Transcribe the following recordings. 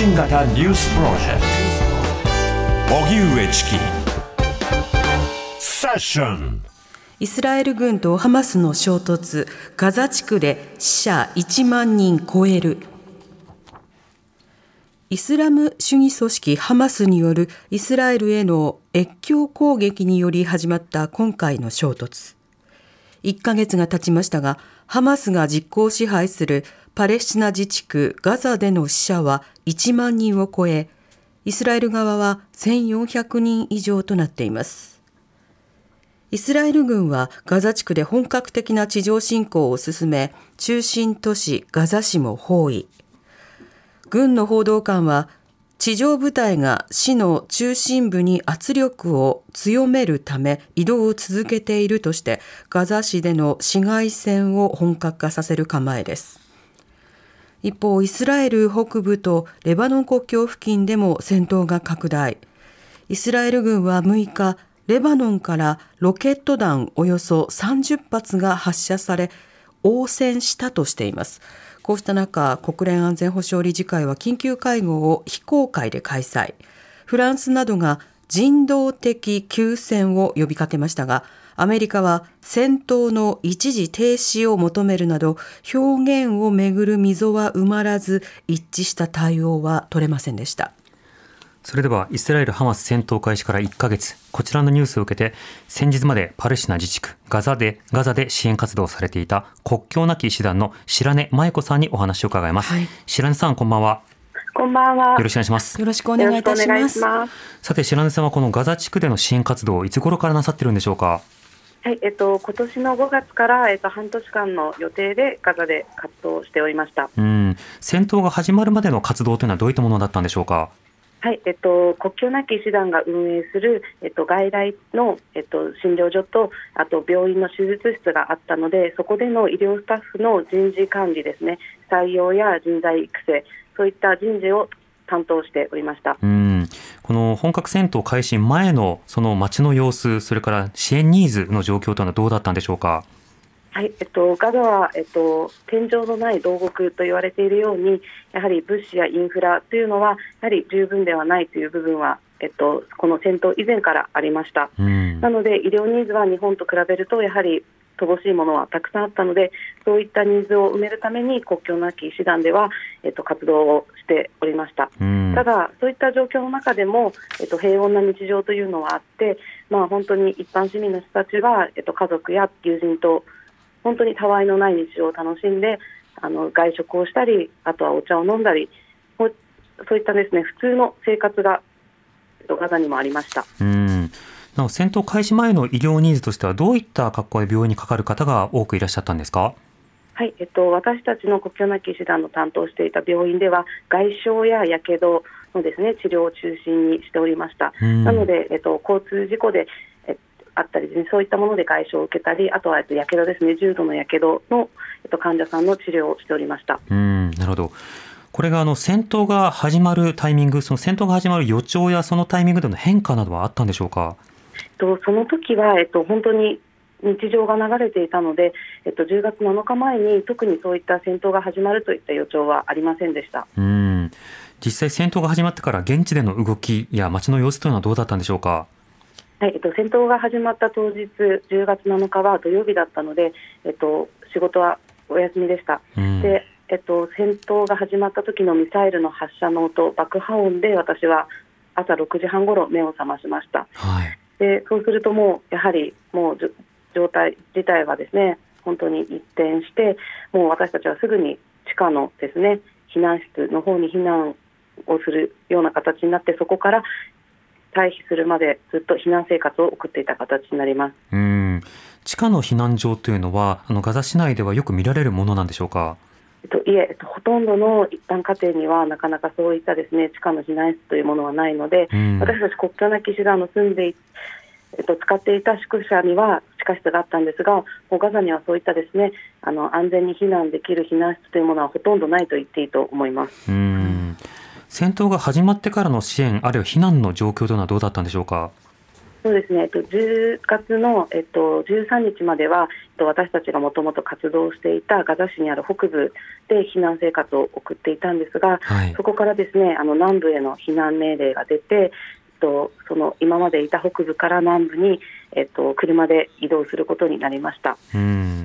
信型ニュースプロジェクト荻上チキセッションイスラエル軍とハマスの衝突、ガザ地区で死者1万人超える。イスラム主義組織ハマスによるイスラエルへの越境攻撃により始まった今回の衝突。1ヶ月が経ちましたが、ハマスが実効支配するパレスチナ自治区ガザでの死者は1万人を超え、イスラエル側は1400人以上となっています。イスラエル軍はガザ地区で本格的な地上侵攻を進め、中心都市ガザ市も包囲。軍の報道官は、地上部隊が市の中心部に圧力を強めるため移動を続けているとして、ガザ市での市街戦を本格化させる構えです。一方、イスラエル北部とレバノン国境付近でも戦闘が拡大。イスラエル軍は6日、レバノンからロケット弾およそ30発が発射され応戦したとしていますこうした中国連安全保障理事会は緊急会合を非公開で開催フランスなどが人道的休戦を呼びかけましたがアメリカは戦闘の一時停止を求めるなど表現をめぐる溝は埋まらず一致した対応は取れませんでしたそれではイスラエル・ハマス戦闘開始から1ヶ月、こちらのニュースを受けて、先日までパレスチナ自治区ガザで、ガザで支援活動をされていた国境なき医師団の白根麻衣子さんにお話を伺います。はい、白根さん、こんばんは。こんばんは。よろしくお願いします。よろしくお願いいたします。さて、白根さんはこのガザ地区での支援活動をいつ頃からなさってるんでしょうか？はい、えっと今年の5月からえっと半年間の予定でガザで活動しておりました。うん、戦闘が始まるまでの活動というのはどういったものだったんでしょうか？はい、えっと、国境なき医師団が運営する、えっと、外来の、えっと、診療所と、あと病院の手術室があったので、そこでの医療スタッフの人事管理ですね、採用や人材育成、そういった人事を担当しておりましたうんこの本格戦闘開始前のその街の様子、それから支援ニーズの状況というのはどうだったんでしょうか？はいえっと、ガザは、えっと、天井のない牢獄と言われているようにやはり物資やインフラというのはやはり十分ではないという部分は、えっと、この戦闘以前からありました、うん、なので医療ニーズは日本と比べるとやはり乏しいものはたくさんあったのでそういったニーズを埋めるために国境なき医師団では、えっと、活動をしておりました、うん、ただ、そういった状況の中でも、えっと、平穏な日常というのはあって、まあ、本当に一般市民の人たちは、えっと、家族や友人と本当にたわいのない日常を楽しんであの外食をしたりあとはお茶を飲んだりそういったですね普通の生活がガザにもありました。うんなお戦闘開始前の医療ニーズとしてはどういった格好で病院にかかる方が多くいらっしゃったんですか？はい、えっと、私たちの国境なき医師団の担当していた病院では外傷ややけどのですね治療を中心にしておりました。なので、えっと、交通事故であったりですね、そういったもので外傷を受けたり、あとはやけどですね、重度のやけどの、えっと、患者さんの治療をしておりましたうんなるほど。これがあの戦闘が始まるタイミング、その戦闘が始まる予兆やそのタイミングでの変化などはあったんでしょうか？とその時は、えっと、本当に日常が流れていたので、えっと、10月7日前に特にそういった戦闘が始まるといった予兆はありませんでしたうん実際、戦闘が始まってから現地での動きや街の様子というのはどうだったんでしょうか？はいえっと、戦闘が始まった当日、10月7日は土曜日だったので、えっと、仕事はお休みでした。うん、でえっと、戦闘が始まった時のミサイルの発射の音、爆破音で私は朝6時半ごろ目を覚ましました。はい、でそうするともうやはりもう状態自体はですね本当に一転してもう私たちはすぐに地下のですね避難室の方に避難をするような形になってそこから退避するまでずっと避難生活を送っていた形になりますうん地下の避難所というのはあのガザ市内ではよく見られるものなんでしょうか？えっと、いえ、えっと、ほとんどの一般家庭にはなかなかそういったですね地下の避難室というものはないので、私たち国境なき師団の住んでいえっと、使っていた宿舎には地下室があったんですが、もうガザにはそういったですねあの安全に避難できる避難室というものはほとんどないと言っていいと思います。うん戦闘が始まってからの支援、あるいは避難の状況というのはどうだったんでしょうか？そうですね、えっと、10月の、えっと、13日までは、えっと、私たちがもともと活動していたガザ市にある北部で避難生活を送っていたんですが、はい、そこからですねあの南部への避難命令が出て、と、その今までいた北部から南部に、えっと、車で移動することになりました。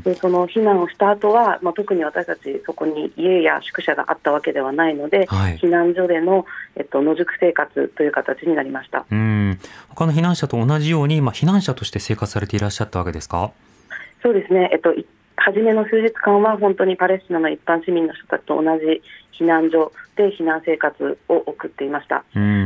でその避難をした後は、まあ、特に私たちそこに家や宿舎があったわけではないので、はい、避難所での、えっと、野宿生活という形になりました。うん。他の避難者と同じように、まあ、避難者として生活されていらっしゃったわけですか？そうですね、えっと、初めの数日間は本当にパレスチナの一般市民の人たちと同じ避難所で避難生活を送っていました。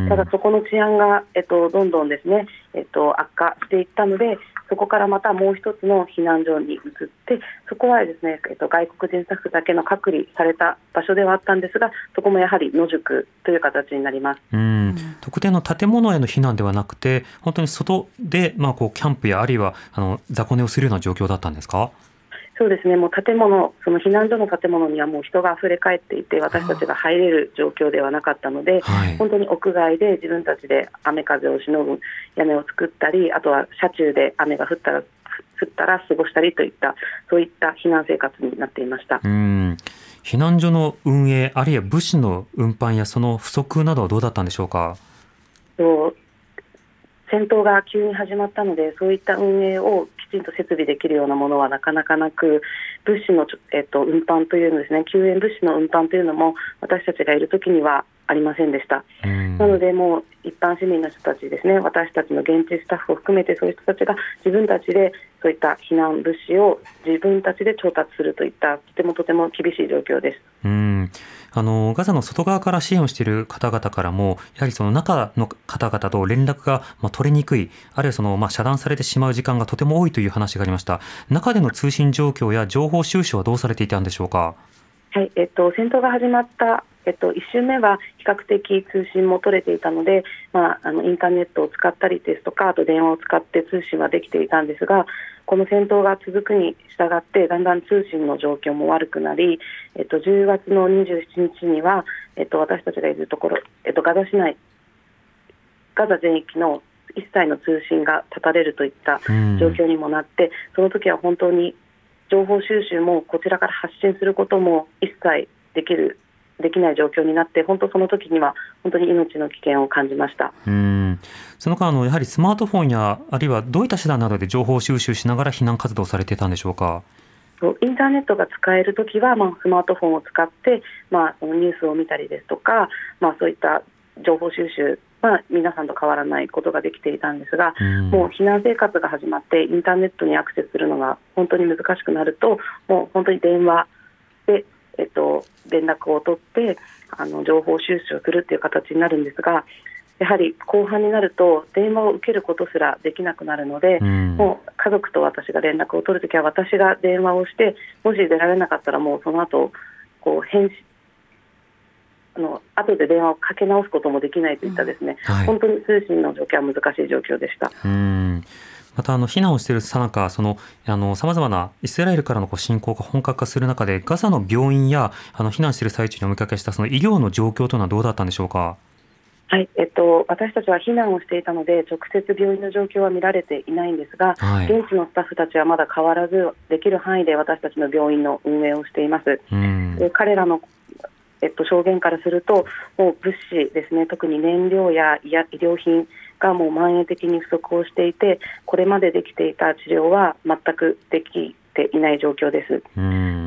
ただそこの治安が、えっと、どんどんですね、えっと、悪化していったので、そこからまたもう一つの避難所に移って、そこはですね、えっと、外国人スタッフだけの隔離された場所ではあったんですが、そこもやはり野宿という形になります。うん特定の建物への避難ではなくて、本当に外で、まあ、こうキャンプやあるいはあの雑魚寝をするような状況だったんですか？そうですね、もう建物、その避難所の建物にはもう人が溢れ返っていて、私たちが入れる状況ではなかったので、はい、本当に屋外で自分たちで雨風をしのぐ屋根を作ったり、あとは車中で雨が降ったら降ったら過ごしたりといった、そういった避難生活になっていました。うん。避難所の運営、あるいは物資の運搬やその不足などはどうだったんでしょうか？そう戦闘が急に始まったので、そういった運営をきちんと設備できるようなものはなかなかなく、物資の、えっと、運搬というのですね、救援物資の運搬というのも、私たちがいるときにはありませんでした。なので、もう一般市民の人たちですね、私たちの現地スタッフを含めて、そういう人たちが自分たちでそういった避難物資を自分たちで調達するといった、とてもとても厳しい状況です。うんあのガザの外側から支援をしている方々からも、やはりその中の方々と連絡がま取れにくい、あるいはそのまあ遮断されてしまう時間がとても多いという話がありました。中での通信状況や情報収集はどうされていたんでしょうか？はい、えっと、戦闘が始まったえっと、1週目は比較的通信も取れていたので、まあ、あのインターネットを使ったりですとかあと電話を使って通信はできていたんですがこの戦闘が続くに従ってだんだん通信の状況も悪くなり、えっと、10月の27日には、えっと、私たちがいるところ、えっと、ガザ市内ガザ全域の一切の通信が断たれるといった状況にもなって、その時は本当に情報収集もこちらから発信することも一切できるできない状況になって、本当その時には本当に命の危険を感じましたうんその間の、やはりスマートフォンや、あるいはどういった手段などで情報収集しながら避難活動されていたんでしょうか？インターネットが使えるときは、まあ、スマートフォンを使って、まあ、ニュースを見たりですとか、まあ、そういった情報収集は皆さんと変わらないことができていたんですが、うん、もう避難生活が始まってインターネットにアクセスするのが本当に難しくなるともう本当に電話でえっと、連絡を取ってあの情報収集をするという形になるんですがやはり後半になると電話を受けることすらできなくなるので、うん、もう家族と私が連絡を取るときは私が電話をしてもし出られなかったらもうその後こう返信あの後で電話をかけ直すこともできないといったですね、うんはい、本当に通信の状況は難しい状況でした。うんまたあの避難をしているさなか、そのあのさまざまなイスラエルからの侵攻が本格化する中で、ガザの病院やあの避難している最中にお見かけしたその医療の状況というのはどうだったんでしょうか？はいえっと、私たちは避難をしていたので直接病院の状況は見られていないんですが、はい、現地のスタッフたちはまだ変わらずできる範囲で私たちの病院の運営をしています。で彼らのえっと、証言からすると、もう物資ですね、特に燃料や医療品がもう蔓延的に不足をしていて、これまでできていた治療は全くできていない状況です。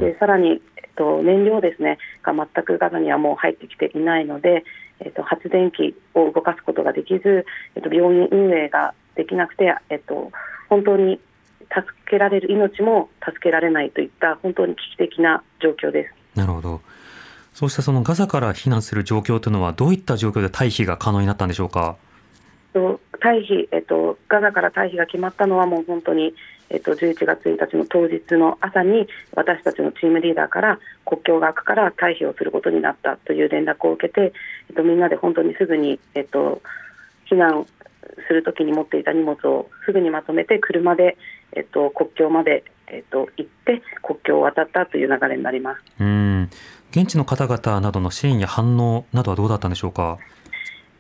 でさらに、えっと、燃料ですねが全くガザにはもう入ってきていないので、えっと、発電機を動かすことができず、えっと、病院運営ができなくて、えっと、本当に助けられる命も助けられないといった本当に危機的な状況です。なるほど。そうしたそのガザから避難する状況というのはどういった状況で退避が可能になったんでしょうか？退避、えっと、ガザから退避が決まったのはもう本当に、えっと、11月1日の当日の朝に私たちのチームリーダーから国境が開くから退避をすることになったという連絡を受けて、えっと、みんなで本当にすぐに、えっと、避難するときに持っていた荷物をすぐにまとめて車で、えっと、国境まで、えっと、行って国境を渡ったという流れになります。うん現地の方々などの支援や反応などはどうだったんでしょうか？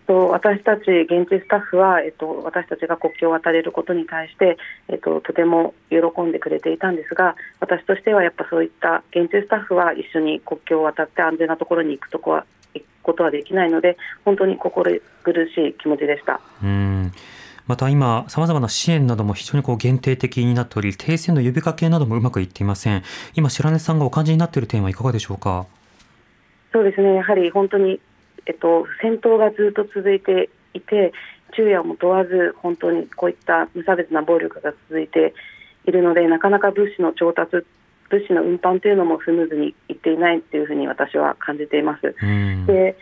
と私たち現地スタッフは、えっと、私たちが国境を渡れることに対して、えっと、とても喜んでくれていたんですが私としてはやっぱそういった現地スタッフは一緒に国境を渡って安全なところに行くとこは行くことはできないので本当に心苦しい気持ちでした。うんまた今、さまざまな支援なども非常にこう限定的になっており、停戦の呼びかけなどもうまくいっていません。今、白根さんがお感じになっている点はいかがでしょうか？そうですね、やはり本当にえっと、戦闘がずっと続いていて昼夜も問わず本当にこういった無差別な暴力が続いているのでなかなか物資の調達物資の運搬というのもスムーズにいっていないというふうに私は感じています。で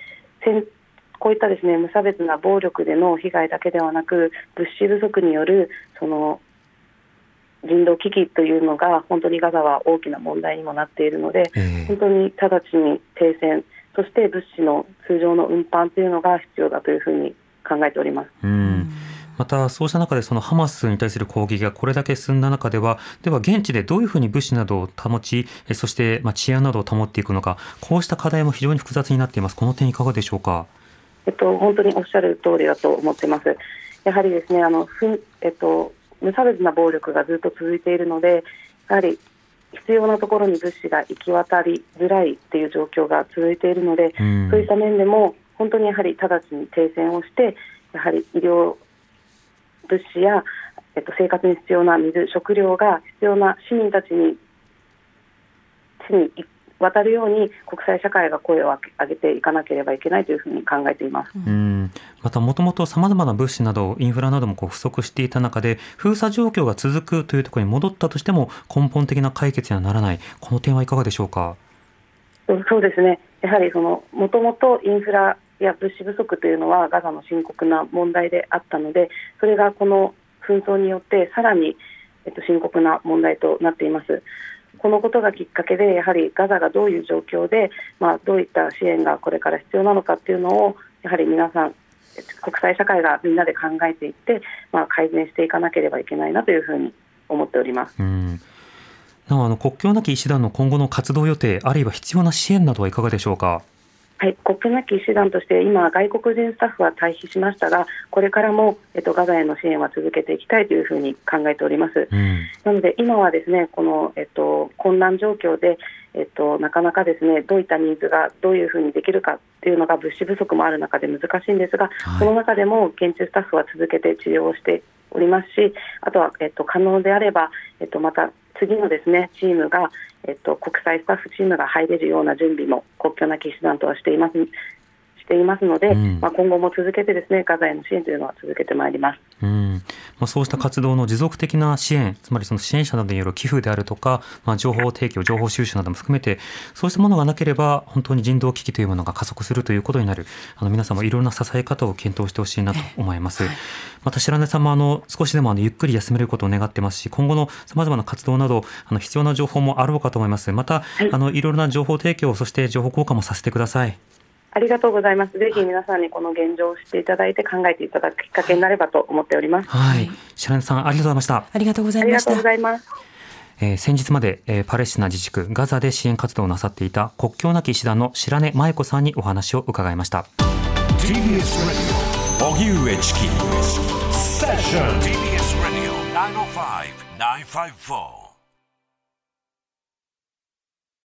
こういったですね無差別な暴力での被害だけではなく物資不足によるその人道危機というのが本当にガザは大きな問題にもなっているので、えー、本当に直ちに停戦そして物資の通常の運搬というのが必要だというふうに考えております。うんまたそうした中でそのハマスに対する攻撃がこれだけ進んだ中ではでは現地でどういうふうに物資などを保ちそしてまあ治安などを保っていくのかこうした課題も非常に複雑になっていますこの点いかがでしょうか？えっと本当におっしゃる通りだと思ってます。やはりですねあのふえっと無差別な暴力がずっと続いているのでやはり必要なところに物資が行き渡りづらいっていう状況が続いているので、うん、そういった面でも本当にやはり直ちに停戦をしてやはり医療物資や、えっと、生活に必要な水食料が必要な市民たちに地に渡るように国際社会が声を上げていかなければいけないというふうに考えています。うんまたもともとさまざまな物資などインフラなどもこう不足していた中で封鎖状況が続くというところに戻ったとしても根本的な解決にはならないこの点はいかがでしょうか？そうですねやはりそのもともとインフラや物資不足というのはガザの深刻な問題であったのでそれがこの紛争によってさらに、えっと、深刻な問題となっています。このことがきっかけでやはりガザがどういう状況で、まあ、どういった支援がこれから必要なのかっていうのをやはり皆さん国際社会がみんなで考えていって、まあ、改善していかなければいけないなというふうに思っております。うんなおあの国境なき医師団の今後の活動予定あるいは必要な支援などはいかがでしょうか？はい、国境なき医師団として今、外国人スタッフは退避しましたがこれからも、えっと、ガザへの支援は続けていきたいというふうに考えております。うん、なので今はですねこの、えっと、混乱状況で、えっと、なかなかですねどういったニーズがどういうふうにできるかというのが物資不足もある中で難しいんですが、はい、その中でも現地スタッフは続けて治療をしておりますしあとは、えっと、可能であれば、えっと、また次のですねチームが、えっと、国際スタッフチームが入れるような準備も国境なき医師団とはしています。していますので、うん、まあ、今後も続けてですねガザへの支援というのは続けてまいります。うんまあ、そうした活動の持続的な支援、つまりその支援者などによる寄付であるとか、まあ、情報提供、情報収集なども含めて、そうしたものがなければ、本当に人道危機というものが加速するということになる、あの皆さんもいろんな支え方を検討してほしいなと思います。また白根さんもあの少しでもあのゆっくり休めることを願ってますし、今後のさまざまな活動など、あの必要な情報もあろうかと思います。また、はい、あのいろいろな情報提供、そして情報交換もさせてください。ありがとうございます。ぜひ皆さんにこの現状を知っていただいて考えていただくきっかけになればと思っております。はい。白根さんありがとうございました。ありがとうございました。ありがとうございます。えー、先日まで、えー、パレスチナ自治区ガザで支援活動をなさっていた国境なき医師団の白根麻衣子さんにお話を伺いました。TBS Radio 荻上チキセッション TBS Radio 905-954